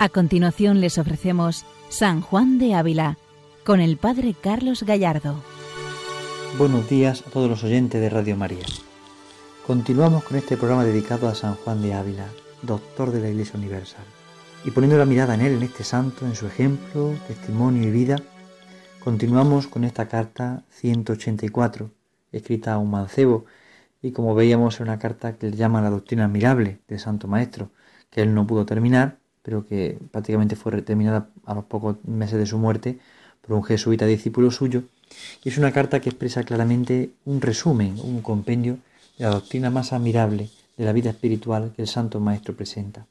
A continuación les ofrecemos San Juan de Ávila con el Padre Carlos Gallardo. Buenos días a todos los oyentes de Radio María. Continuamos con este programa dedicado a San Juan de Ávila, doctor de la Iglesia Universal. Y poniendo la mirada en él, en este santo, en su ejemplo, testimonio y vida, continuamos con esta carta 184, escrita a un mancebo, y como veíamos es una carta que le llama la doctrina admirable del Santo Maestro, que él no pudo terminar, pero que prácticamente fue terminada a los pocos meses de su muerte por un jesuita discípulo suyo, y es una carta que expresa claramente un resumen, un compendio de la doctrina más admirable de la vida espiritual que el Santo Maestro presenta.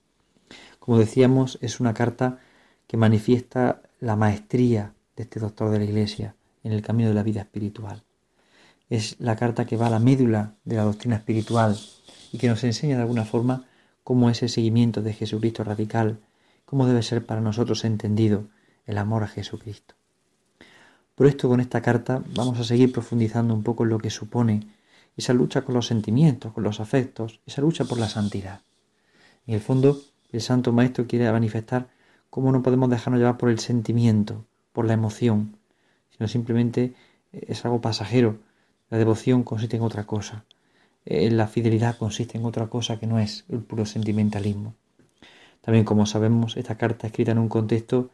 Como decíamos, es una carta que manifiesta la maestría de este doctor de la Iglesia en el camino de la vida espiritual. Es la carta que va a la médula de la doctrina espiritual y que nos enseña de alguna forma cómo ese seguimiento de Jesucristo radical cómo debe ser para nosotros entendido el amor a Jesucristo. Por esto con esta carta vamos a seguir profundizando un poco en lo que supone esa lucha con los sentimientos, con los afectos, esa lucha por la santidad. En el fondo, el Santo Maestro quiere manifestar cómo no podemos dejarnos llevar por el sentimiento, por la emoción, sino simplemente es algo pasajero. La devoción consiste en otra cosa. Eh, la fidelidad consiste en otra cosa que no es el puro sentimentalismo. También, como sabemos, esta carta escrita en un contexto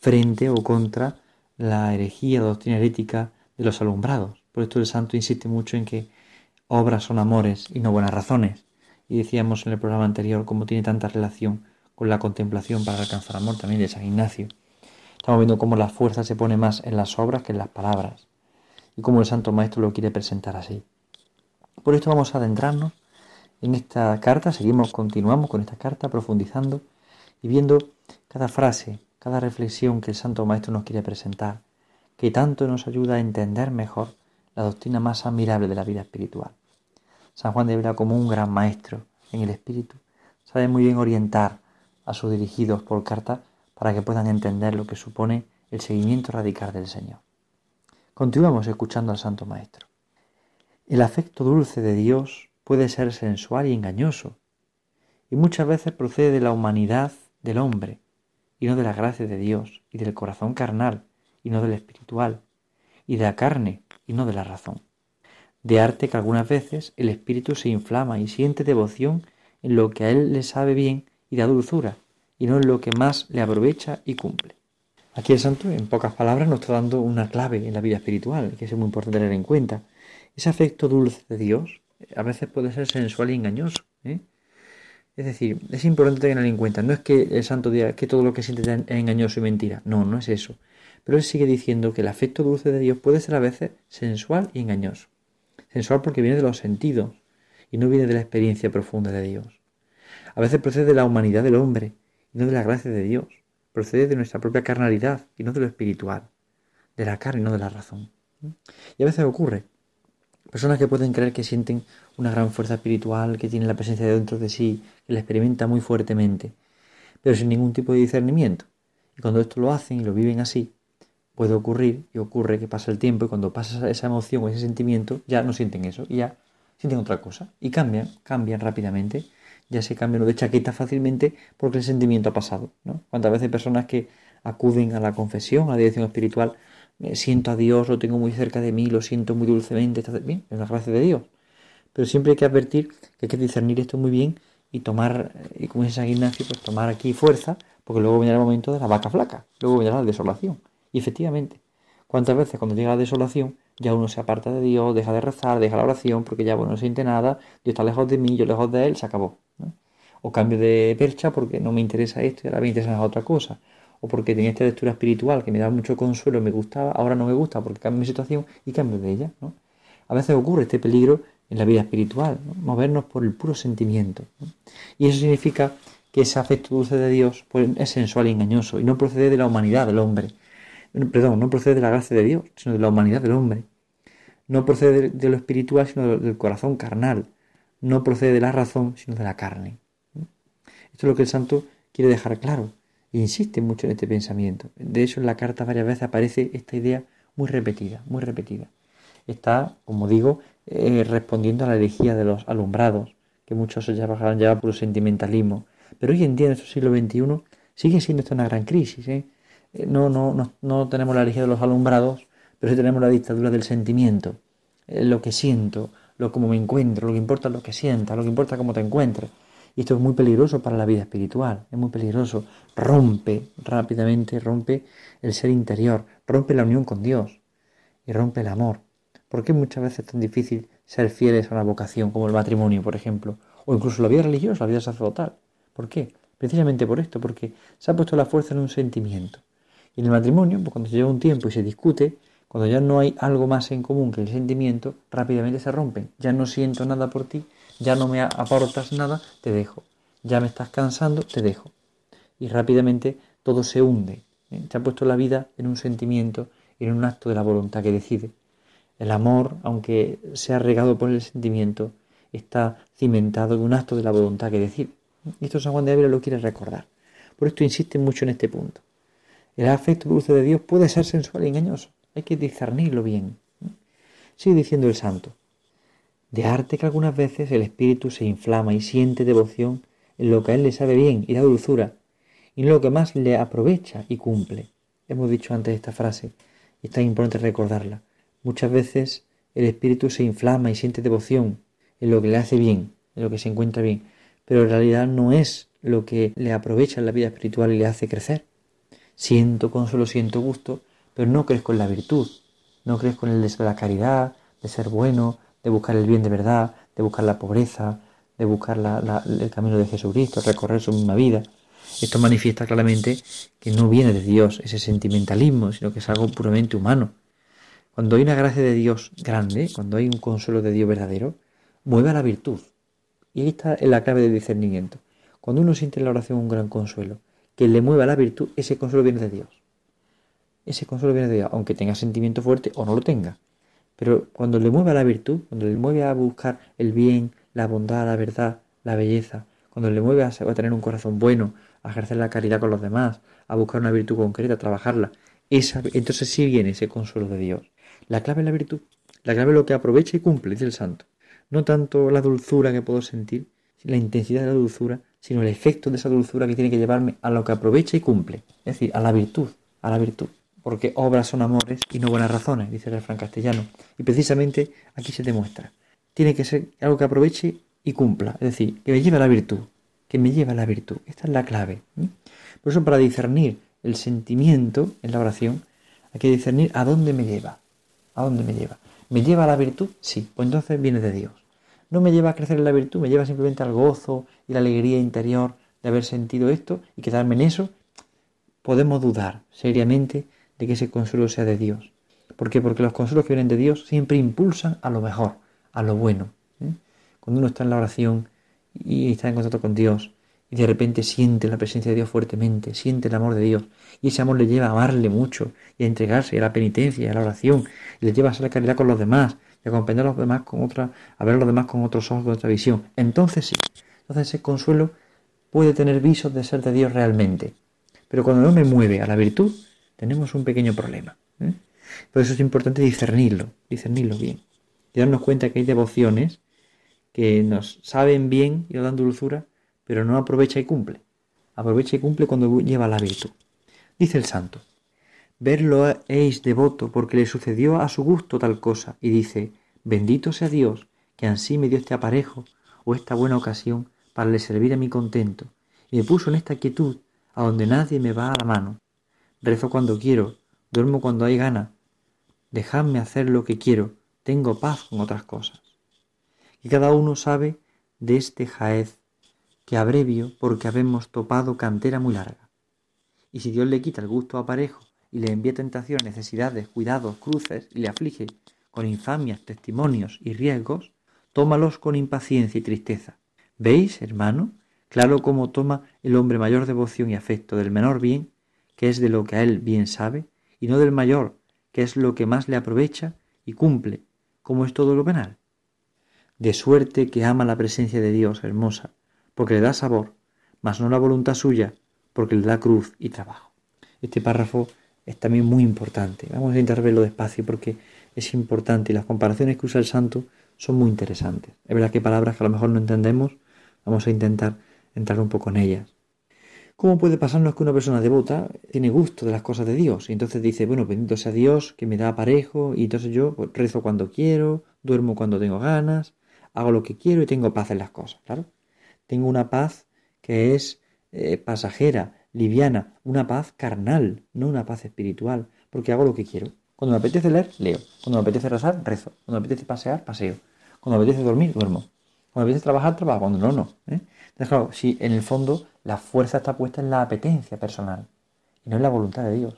frente o contra la herejía, la doctrina herética de los alumbrados. Por esto el santo insiste mucho en que obras son amores y no buenas razones. Y decíamos en el programa anterior cómo tiene tanta relación con la contemplación para alcanzar amor también de San Ignacio. Estamos viendo cómo la fuerza se pone más en las obras que en las palabras y cómo el Santo Maestro lo quiere presentar así. Por esto vamos a adentrarnos en esta carta, seguimos, continuamos con esta carta profundizando y viendo cada frase, cada reflexión que el Santo Maestro nos quiere presentar, que tanto nos ayuda a entender mejor la doctrina más admirable de la vida espiritual. San Juan de Ávila, como un gran maestro en el espíritu, sabe muy bien orientar a sus dirigidos por carta para que puedan entender lo que supone el seguimiento radical del Señor. Continuamos escuchando al Santo Maestro. El afecto dulce de Dios puede ser sensual y engañoso, y muchas veces procede de la humanidad del hombre, y no de la gracia de Dios, y del corazón carnal, y no del espiritual, y de la carne, y no de la razón. De arte que algunas veces el espíritu se inflama y siente devoción en lo que a él le sabe bien y da dulzura, y no en lo que más le aprovecha y cumple. Aquí el santo, en pocas palabras, nos está dando una clave en la vida espiritual, que es muy importante tener en cuenta. Ese afecto dulce de Dios a veces puede ser sensual y engañoso. ¿eh? Es decir, es importante tener en cuenta, no es que el santo diga que todo lo que siente es engañoso y mentira, no, no es eso. Pero él sigue diciendo que el afecto dulce de Dios puede ser a veces sensual y engañoso. Sensual porque viene de los sentidos y no viene de la experiencia profunda de Dios. A veces procede de la humanidad del hombre y no de la gracia de Dios. Procede de nuestra propia carnalidad y no de lo espiritual, de la carne y no de la razón. Y a veces ocurre Personas que pueden creer que sienten una gran fuerza espiritual, que tienen la presencia de dentro de sí, que la experimenta muy fuertemente, pero sin ningún tipo de discernimiento. Y cuando esto lo hacen y lo viven así, puede ocurrir y ocurre que pasa el tiempo y cuando pasa esa emoción o ese sentimiento ya no sienten eso y ya sienten otra cosa y cambian, cambian rápidamente, ya se cambian de chaqueta fácilmente porque el sentimiento ha pasado. ¿no? Cuántas veces personas que acuden a la confesión, a la dirección espiritual, siento a Dios, lo tengo muy cerca de mí, lo siento muy dulcemente, está bien, es la gracia de Dios. Pero siempre hay que advertir que hay que discernir esto muy bien y tomar, y como dice San Ignacio, pues tomar aquí fuerza, porque luego vendrá el momento de la vaca flaca, luego vendrá la desolación. Y efectivamente, ¿cuántas veces cuando llega la desolación ya uno se aparta de Dios, deja de rezar, deja la oración, porque ya bueno, no siente nada, Dios está lejos de mí, yo lejos de Él, se acabó. O cambio de percha porque no me interesa esto y ahora me interesa otra cosa o porque tenía esta lectura espiritual que me da mucho consuelo, me gustaba, ahora no me gusta porque cambio mi situación y cambio de ella. ¿no? A veces ocurre este peligro en la vida espiritual, movernos por el puro sentimiento. Y eso significa que ese afecto dulce de Dios pues, es sensual y engañoso y no procede de la humanidad del hombre. Perdón, no procede de la gracia de Dios, sino de la humanidad del hombre. No procede de lo espiritual, sino del corazón carnal. No procede de la razón, sino de la carne. Esto es lo que el santo quiere dejar claro insiste mucho en este pensamiento. De hecho, en la carta varias veces aparece esta idea muy repetida, muy repetida. Está, como digo, eh, respondiendo a la herejía de los alumbrados, que muchos se llaman ya por sentimentalismo. Pero hoy en día, en nuestro siglo XXI, Sigue siendo esto una gran crisis. ¿eh? eh no, no, no, no tenemos la religión de los alumbrados, pero sí tenemos la dictadura del sentimiento. Eh, lo que siento, lo como me encuentro, lo que importa es lo que sienta, lo que importa es cómo te encuentres. Y esto es muy peligroso para la vida espiritual, es muy peligroso. Rompe rápidamente, rompe el ser interior, rompe la unión con Dios y rompe el amor. ¿Por qué muchas veces es tan difícil ser fieles a una vocación como el matrimonio, por ejemplo? O incluso la vida religiosa, la vida sacerdotal. ¿Por qué? Precisamente por esto, porque se ha puesto la fuerza en un sentimiento. Y en el matrimonio, pues cuando se lleva un tiempo y se discute, cuando ya no hay algo más en común que el sentimiento, rápidamente se rompen. Ya no siento nada por ti, ya no me aportas nada, te dejo. Ya me estás cansando, te dejo. Y rápidamente todo se hunde. ¿eh? Se ha puesto la vida en un sentimiento, en un acto de la voluntad que decide. El amor, aunque sea regado por el sentimiento, está cimentado en un acto de la voluntad que decide. Y esto San Juan de Ávila lo quiere recordar. Por esto insiste mucho en este punto. El afecto dulce de Dios puede ser sensual y engañoso. Hay que discernirlo bien. Sigue diciendo el santo. De arte que algunas veces el espíritu se inflama y siente devoción en lo que a él le sabe bien y da dulzura, y en lo que más le aprovecha y cumple. Hemos dicho antes esta frase, y está importante recordarla. Muchas veces el espíritu se inflama y siente devoción en lo que le hace bien, en lo que se encuentra bien, pero en realidad no es lo que le aprovecha en la vida espiritual y le hace crecer. Siento consuelo, siento gusto, pero no crezco en la virtud, no crezco en el de la caridad, de ser bueno, de buscar el bien de verdad, de buscar la pobreza, de buscar el camino de Jesucristo, recorrer su misma vida. Esto manifiesta claramente que no viene de Dios ese sentimentalismo, sino que es algo puramente humano. Cuando hay una gracia de Dios grande, cuando hay un consuelo de Dios verdadero, mueve a la virtud. Y esta es la clave del discernimiento. Cuando uno siente en la oración un gran consuelo, que le mueva la virtud, ese consuelo viene de Dios ese consuelo viene de Dios, aunque tenga sentimiento fuerte o no lo tenga. Pero cuando le mueve a la virtud, cuando le mueve a buscar el bien, la bondad, la verdad, la belleza, cuando le mueve a, tener un corazón bueno, a ejercer la caridad con los demás, a buscar una virtud concreta, a trabajarla, esa, entonces sí viene ese consuelo de Dios. La clave es la virtud, la clave es lo que aprovecha y cumple, dice el santo. No tanto la dulzura que puedo sentir, la intensidad de la dulzura, sino el efecto de esa dulzura que tiene que llevarme a lo que aprovecha y cumple, es decir, a la virtud, a la virtud porque obras son amores y no buenas razones, dice el refrán castellano. Y precisamente aquí se demuestra. Tiene que ser algo que aproveche y cumpla, es decir, que me lleve a la virtud, que me lleve a la virtud. Esta es la clave. Por eso, para discernir el sentimiento en la oración, hay que discernir a dónde me lleva. ¿A dónde me lleva? ¿Me lleva a la virtud? Sí, pues entonces viene de Dios. No me lleva a crecer en la virtud, me lleva simplemente al gozo y la alegría interior de haber sentido esto y quedarme en eso. Podemos dudar seriamente de que ese consuelo sea de Dios. ¿Por qué? Porque los consuelos que vienen de Dios siempre impulsan a lo mejor, a lo bueno. ¿eh? Cuando uno está en la oración y está en contacto con Dios y de repente siente la presencia de Dios fuertemente, siente el amor de Dios y ese amor le lleva a amarle mucho y a entregarse a la penitencia a la oración y le lleva a hacer la caridad con los demás y a comprender a los demás con otra, a ver a los demás con otros ojos, con otra visión. Entonces sí, entonces ese consuelo puede tener visos de ser de Dios realmente. Pero cuando no me mueve a la virtud, tenemos un pequeño problema. ¿eh? Por eso es importante discernirlo, discernirlo bien. Y darnos cuenta que hay devociones que nos saben bien y nos dan dulzura, pero no aprovecha y cumple. Aprovecha y cumple cuando lleva la virtud. Dice el santo, verlo es devoto porque le sucedió a su gusto tal cosa, y dice, bendito sea Dios que ansí me dio este aparejo o esta buena ocasión para le servir a mi contento, y me puso en esta quietud a donde nadie me va a la mano, Rezo cuando quiero, duermo cuando hay gana. Dejadme hacer lo que quiero, tengo paz con otras cosas. Y cada uno sabe de este jaez que abrevio porque habemos topado cantera muy larga. Y si Dios le quita el gusto aparejo y le envía tentaciones, necesidades, cuidados, cruces y le aflige con infamias, testimonios y riesgos, tómalos con impaciencia y tristeza. ¿Veis, hermano? Claro cómo toma el hombre mayor devoción y afecto del menor bien que es de lo que a él bien sabe, y no del mayor, que es lo que más le aprovecha y cumple, como es todo lo penal. De suerte que ama la presencia de Dios hermosa, porque le da sabor, mas no la voluntad suya, porque le da cruz y trabajo. Este párrafo es también muy importante. Vamos a intentar verlo despacio porque es importante y las comparaciones que usa el santo son muy interesantes. Es verdad que palabras que a lo mejor no entendemos, vamos a intentar entrar un poco en ellas. ¿Cómo puede pasarnos que una persona devota tiene gusto de las cosas de Dios? Y entonces dice, bueno, bendito sea Dios que me da parejo y entonces yo pues, rezo cuando quiero, duermo cuando tengo ganas, hago lo que quiero y tengo paz en las cosas, claro. Tengo una paz que es eh, pasajera, liviana, una paz carnal, no una paz espiritual, porque hago lo que quiero. Cuando me apetece leer, leo. Cuando me apetece rezar, rezo. Cuando me apetece pasear, paseo. Cuando me apetece dormir, duermo. Cuando me apetece trabajar, trabajo. Cuando no, no. ¿eh? Entonces, claro, si en el fondo la fuerza está puesta en la apetencia personal y no en la voluntad de Dios.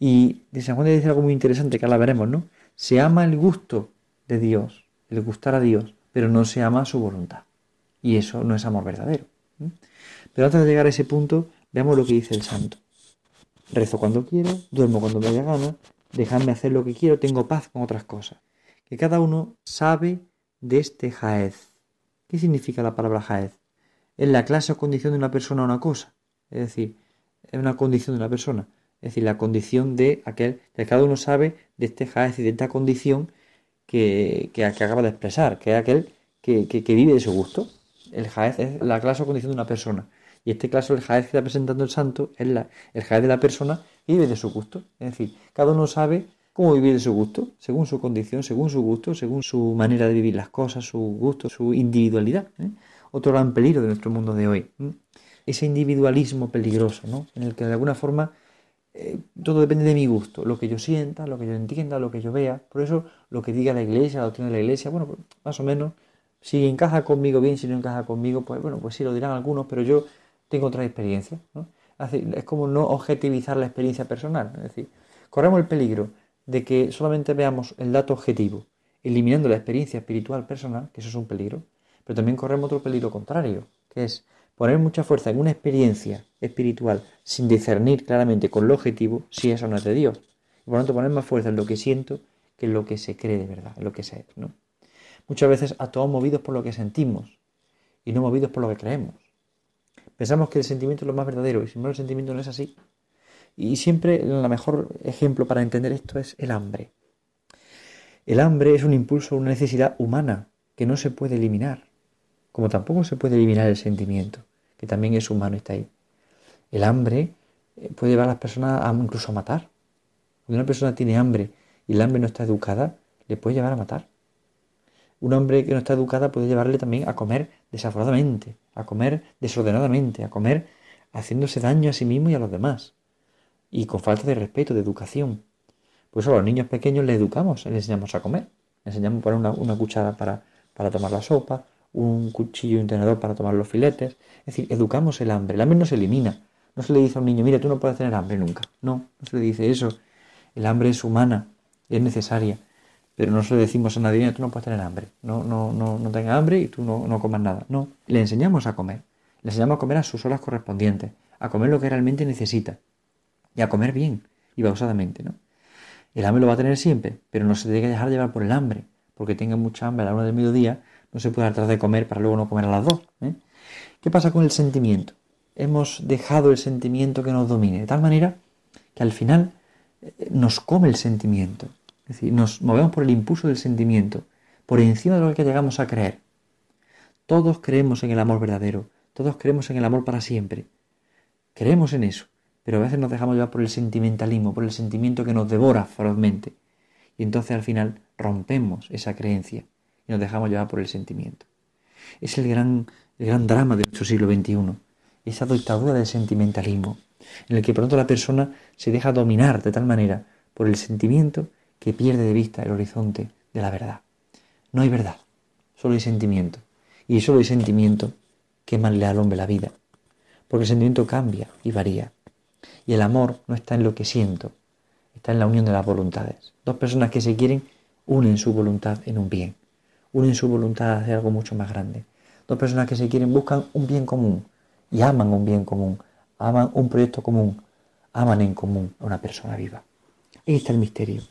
Y de San Juan dice algo muy interesante que ahora veremos, ¿no? Se ama el gusto de Dios, el gustar a Dios, pero no se ama su voluntad. Y eso no es amor verdadero. Pero antes de llegar a ese punto, veamos lo que dice el santo. Rezo cuando quiero, duermo cuando me dé gana, dejadme hacer lo que quiero, tengo paz con otras cosas. Que cada uno sabe de este jaez. ¿Qué significa la palabra jaez? Es la clase o condición de una persona o una cosa. Es decir, es una condición de una persona. Es decir, la condición de aquel, que cada uno sabe de este jaez y de esta condición que, que, acaba de expresar, que es aquel que, que, vive de su gusto. El jaez es la clase o condición de una persona. Y este caso, el jaez que está presentando el santo es la, el jaez de la persona que vive de su gusto. Es decir, cada uno sabe cómo vivir de su gusto, según su condición, según su gusto, según su manera de vivir las cosas, su gusto, su individualidad. ¿eh? Otro gran peligro de nuestro mundo de hoy. Ese individualismo peligroso, ¿no? En el que de alguna forma eh, todo depende de mi gusto, lo que yo sienta, lo que yo entienda, lo que yo vea. Por eso lo que diga la iglesia, la doctrina de la iglesia, bueno, pues, más o menos, si encaja conmigo bien, si no encaja conmigo, pues bueno, pues sí lo dirán algunos, pero yo tengo otra experiencia. ¿no? Es como no objetivizar la experiencia personal. Es decir, corremos el peligro de que solamente veamos el dato objetivo, eliminando la experiencia espiritual personal, que eso es un peligro, pero también corremos otro peligro contrario, que es poner mucha fuerza en una experiencia espiritual sin discernir claramente con lo objetivo si eso no es de Dios. Y por lo tanto poner más fuerza en lo que siento que en lo que se cree de verdad, en lo que se ¿no? Muchas veces actuamos movidos por lo que sentimos y no movidos por lo que creemos. Pensamos que el sentimiento es lo más verdadero y sin embargo el sentimiento no es así. Y siempre el mejor ejemplo para entender esto es el hambre. El hambre es un impulso, una necesidad humana que no se puede eliminar, como tampoco se puede eliminar el sentimiento, que también es humano y está ahí. El hambre eh, puede llevar a las personas a incluso a matar. Cuando una persona tiene hambre y el hambre no está educada, le puede llevar a matar. Un hombre que no está educada puede llevarle también a comer desaforadamente, a comer desordenadamente, a comer haciéndose daño a sí mismo y a los demás. Y con falta de respeto, de educación. Pues a los niños pequeños les educamos, les enseñamos a comer. Les enseñamos a poner una, una cuchara para, para tomar la sopa, un cuchillo y un tenedor para tomar los filetes. Es decir, educamos el hambre. El hambre no se elimina. No se le dice a un niño, mira, tú no puedes tener hambre nunca. No, no se le dice eso. El hambre es humana, es necesaria pero no se lo decimos a nadie, tú no puedes tener hambre, no, no, no, no tengas hambre y tú no, no comas nada. No, le enseñamos a comer, le enseñamos a comer a sus horas correspondientes, a comer lo que realmente necesita y a comer bien y pausadamente, ¿no? El hambre lo va a tener siempre, pero no se tiene que dejar llevar por el hambre, porque tenga mucha hambre a la hora del mediodía, no se puede tratar de comer para luego no comer a las dos. ¿eh? ¿Qué pasa con el sentimiento? Hemos dejado el sentimiento que nos domine, de tal manera que al final eh, nos come el sentimiento. Es decir, nos movemos por el impulso del sentimiento, por encima de lo que llegamos a creer. Todos creemos en el amor verdadero, todos creemos en el amor para siempre. Creemos en eso, pero a veces nos dejamos llevar por el sentimentalismo, por el sentimiento que nos devora ferozmente. Y entonces al final rompemos esa creencia y nos dejamos llevar por el sentimiento. Es el gran, gran drama de nuestro siglo XXI, esa dictadura del sentimentalismo, en el que pronto la persona se deja dominar de tal manera por el sentimiento que pierde de vista el horizonte de la verdad. No hay verdad, solo hay sentimiento. Y solo hay sentimiento que le al hombre la vida. Porque el sentimiento cambia y varía. Y el amor no está en lo que siento, está en la unión de las voluntades. Dos personas que se quieren unen su voluntad en un bien, unen su voluntad a hacer algo mucho más grande. Dos personas que se quieren buscan un bien común y aman un bien común, aman un proyecto común, aman en común a una persona viva. Ahí está el misterio.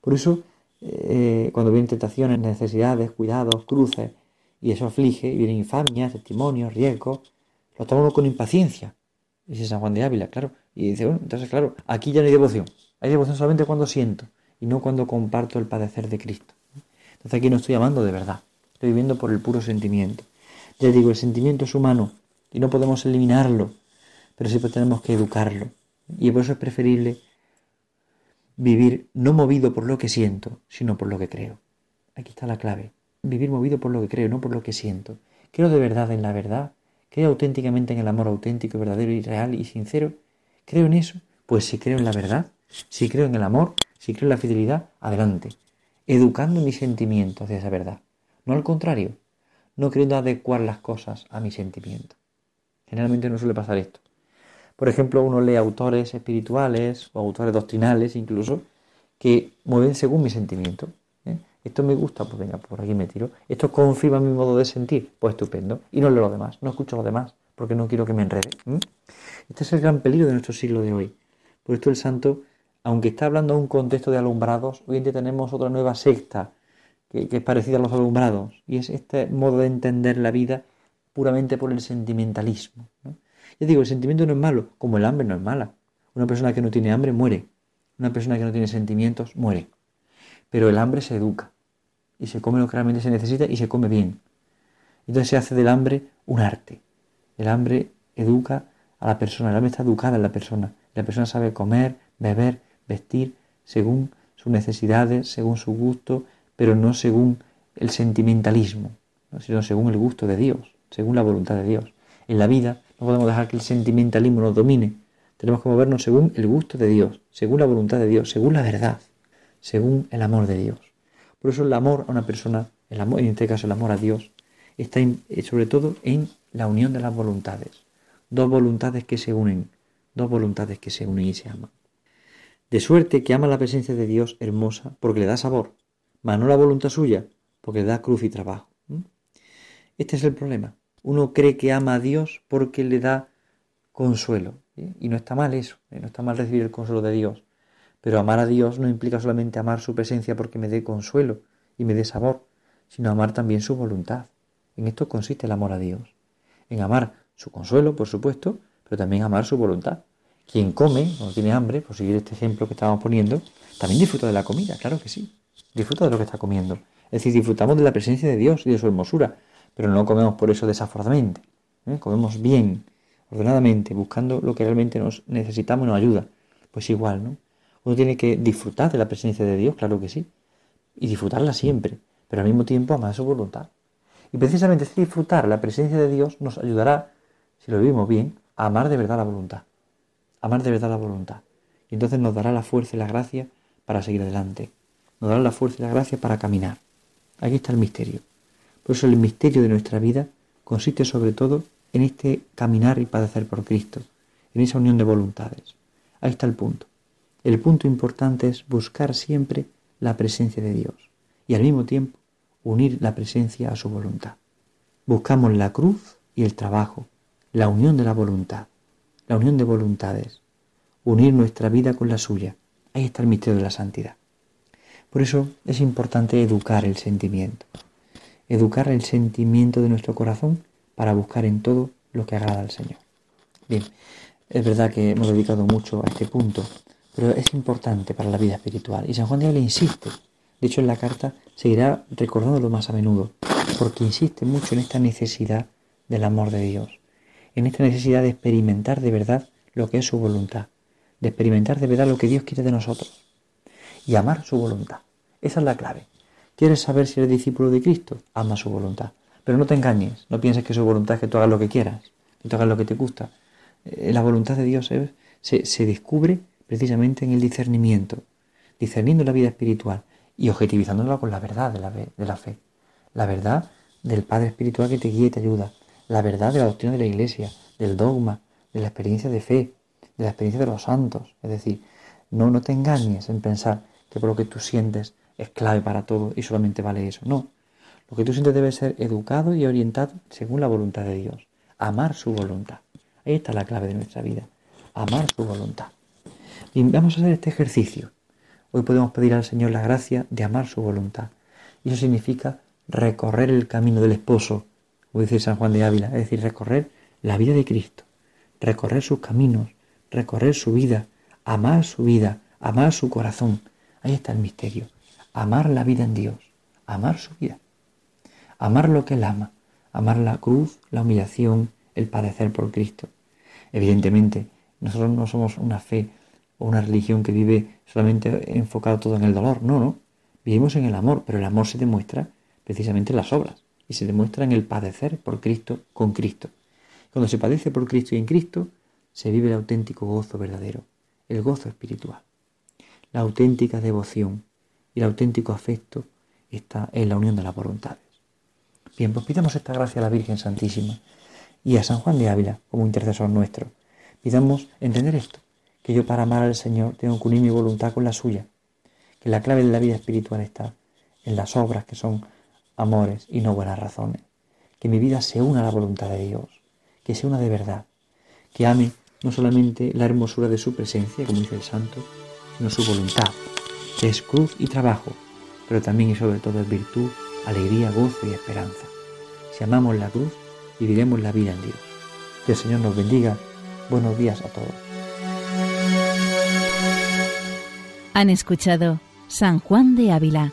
Por eso, eh, cuando vienen tentaciones, necesidades, cuidados, cruces, y eso aflige, y vienen infamias, testimonios, riesgos, lo tomamos con impaciencia. Dice San Juan de Ávila, claro. Y dice, bueno, entonces, claro, aquí ya no hay devoción. Hay devoción solamente cuando siento y no cuando comparto el padecer de Cristo. Entonces aquí no estoy amando de verdad. Estoy viviendo por el puro sentimiento. Ya digo, el sentimiento es humano y no podemos eliminarlo. pero siempre tenemos que educarlo. Y por eso es preferible vivir no movido por lo que siento, sino por lo que creo. Aquí está la clave. Vivir movido por lo que creo, no por lo que siento. Creo de verdad en la verdad. Creo auténticamente en el amor auténtico, verdadero y real y sincero. ¿Creo en eso? Pues si creo en la verdad, si creo en el amor, si creo en la fidelidad, adelante. Educando mis sentimientos hacia esa verdad. No al contrario, no queriendo adecuar las cosas a mi sentimiento. Generalmente no suele pasar esto. Por ejemplo, uno lee autores espirituales o autores doctrinales incluso que mueven según mi sentimiento. ¿eh? Esto me gusta, pues venga, por aquí me tiro. Esto confirma mi modo de sentir, pues estupendo. Y no leo lo demás, no escucho lo demás, porque no quiero que me enrede. Este es el gran peligro de nuestro siglo de hoy. Por esto el santo, aunque está hablando de un contexto de alumbrados, hoy en día tenemos otra nueva secta que, es parecida a los alumbrados. Y es este modo de entender la vida puramente por el sentimentalismo. Ya digo, el sentimiento no es malo, como el hambre no es mala. Una persona que no tiene hambre muere. Una persona que no tiene sentimientos muere. Pero el hambre se educa y se come lo que realmente se necesita y se come bien. Entonces se hace del hambre un arte. El hambre educa a la persona, el hambre está educada en la persona. La persona sabe comer, beber, vestir según sus necesidades, según su gusto, pero no según el sentimentalismo, sino según el gusto de Dios, según la voluntad de Dios. En la vida no podemos dejar que el sentimentalismo nos domine. Tenemos que movernos según el gusto de Dios, según la voluntad de Dios, según la verdad, según el amor de Dios. Por eso el amor a una persona, en este caso el amor a Dios, está eh, sobre todo en la unión de las voluntades. Dos voluntades que se unen, dos voluntades que se unen y se aman. De suerte que ama la presencia de Dios hermosa porque le da sabor, mas no la voluntad suya porque le da cruz y trabajo. Este es el problema. Uno cree que ama a Dios porque le da consuelo. Y no está mal eso, ¿eh? no está mal recibir el consuelo de Dios. Pero amar a Dios no implica solamente amar su presencia porque me dé consuelo y me dé sabor, sino amar también su voluntad. En esto consiste el amor a Dios. En amar su consuelo, por supuesto, pero también amar su voluntad. Quien come, cuando tiene hambre, por seguir este ejemplo que estábamos poniendo, también disfruta de la comida, claro que sí. Disfruta de lo que está comiendo. Es decir, disfrutamos de la presencia de Dios y de su hermosura, pero no comemos por eso desaforadamente. ¿eh? Comemos bien, ordenadamente, buscando lo que realmente nos necesitamos y nos ayuda. Pues igual, ¿no? Uno tiene que disfrutar de la presencia de Dios, claro que sí, y disfrutarla siempre, pero al mismo tiempo amar su voluntad. Y precisamente disfrutar la presencia de Dios nos ayudará, si lo vivimos bien, a amar de verdad la voluntad. Amar de verdad la voluntad. Y entonces nos dará la fuerza y la gracia para seguir adelante. Nos dará la fuerza y la gracia para caminar. Aquí está el misterio. Por eso el misterio de nuestra vida consiste sobre todo en este caminar y padecer por Cristo, en esa unión de voluntades. Ahí está el punto. El punto importante es buscar siempre la presencia de Dios y al mismo tiempo unir la presencia a su voluntad. Buscamos la cruz y el trabajo, la unión de la voluntad, la unión de voluntades, unir nuestra vida con la suya. Ahí está el misterio de la santidad. Por eso es importante educar el sentimiento educar el sentimiento de nuestro corazón para buscar en todo lo que agrada al Señor. Bien, es verdad que hemos dedicado mucho a este punto, pero es importante para la vida espiritual. Y San Juan de Ávila insiste. De hecho, en la carta seguirá recordándolo más a menudo, porque insiste mucho en esta necesidad del amor de Dios, en esta necesidad de experimentar de verdad lo que es su voluntad, de experimentar de verdad lo que Dios quiere de nosotros y amar su voluntad. Esa es la clave. ¿Quieres saber si eres discípulo de Cristo? Ama su voluntad. Pero no te engañes, no pienses que su voluntad es que tú hagas lo que quieras, que tú hagas lo que te gusta. Eh, la voluntad de Dios se, se descubre precisamente en el discernimiento, discerniendo la vida espiritual y objetivizándola con la verdad de la, de la fe, la verdad del Padre Espiritual que te guía y te ayuda, la verdad de la doctrina de la Iglesia, del dogma, de la experiencia de fe, de la experiencia de los santos. Es decir, no, no te engañes en pensar que por lo que tú sientes es clave para todo y solamente vale eso. No. Lo que tú sientes debe ser educado y orientado según la voluntad de Dios. Amar su voluntad. Ahí está la clave de nuestra vida. Amar su voluntad. Y vamos a hacer este ejercicio. Hoy podemos pedir al Señor la gracia de amar su voluntad. Y eso significa recorrer el camino del esposo, como dice San Juan de Ávila, es decir, recorrer la vida de Cristo, recorrer sus caminos, recorrer su vida, amar su vida, amar su corazón. Ahí está el misterio amar la vida en Dios, amar su vida, amar lo que Él ama, amar la cruz, la humillación, el padecer por Cristo. Evidentemente, nosotros no somos una fe o una religión que vive solamente enfocado todo en el dolor, no, no. Vivimos en el amor, pero el amor se demuestra precisamente en las obras y se demuestra en el padecer por Cristo con Cristo. Cuando se padece por Cristo y en Cristo, se vive el auténtico gozo verdadero, el gozo espiritual. La auténtica devoción y el auténtico afecto está en la unión de las voluntades. Bien, pues pidamos esta gracia a la Virgen Santísima y a San Juan de Ávila como intercesor nuestro. Pidamos entender esto, que yo para amar al Señor tengo que unir mi voluntad con la suya, que la clave de la vida espiritual está en las obras que son amores y no buenas razones, que mi vida se una a la voluntad de Dios, que se una de verdad, que ame no solamente la hermosura de su presencia, como dice el santo, sino su voluntad, que es cruz y trabajo, pero también y sobre todo es virtud, alegría, gozo y esperanza. Si amamos la cruz, viviremos la vida en Dios. Que el Señor nos bendiga. Buenos días a todos. Han escuchado San Juan de Ávila,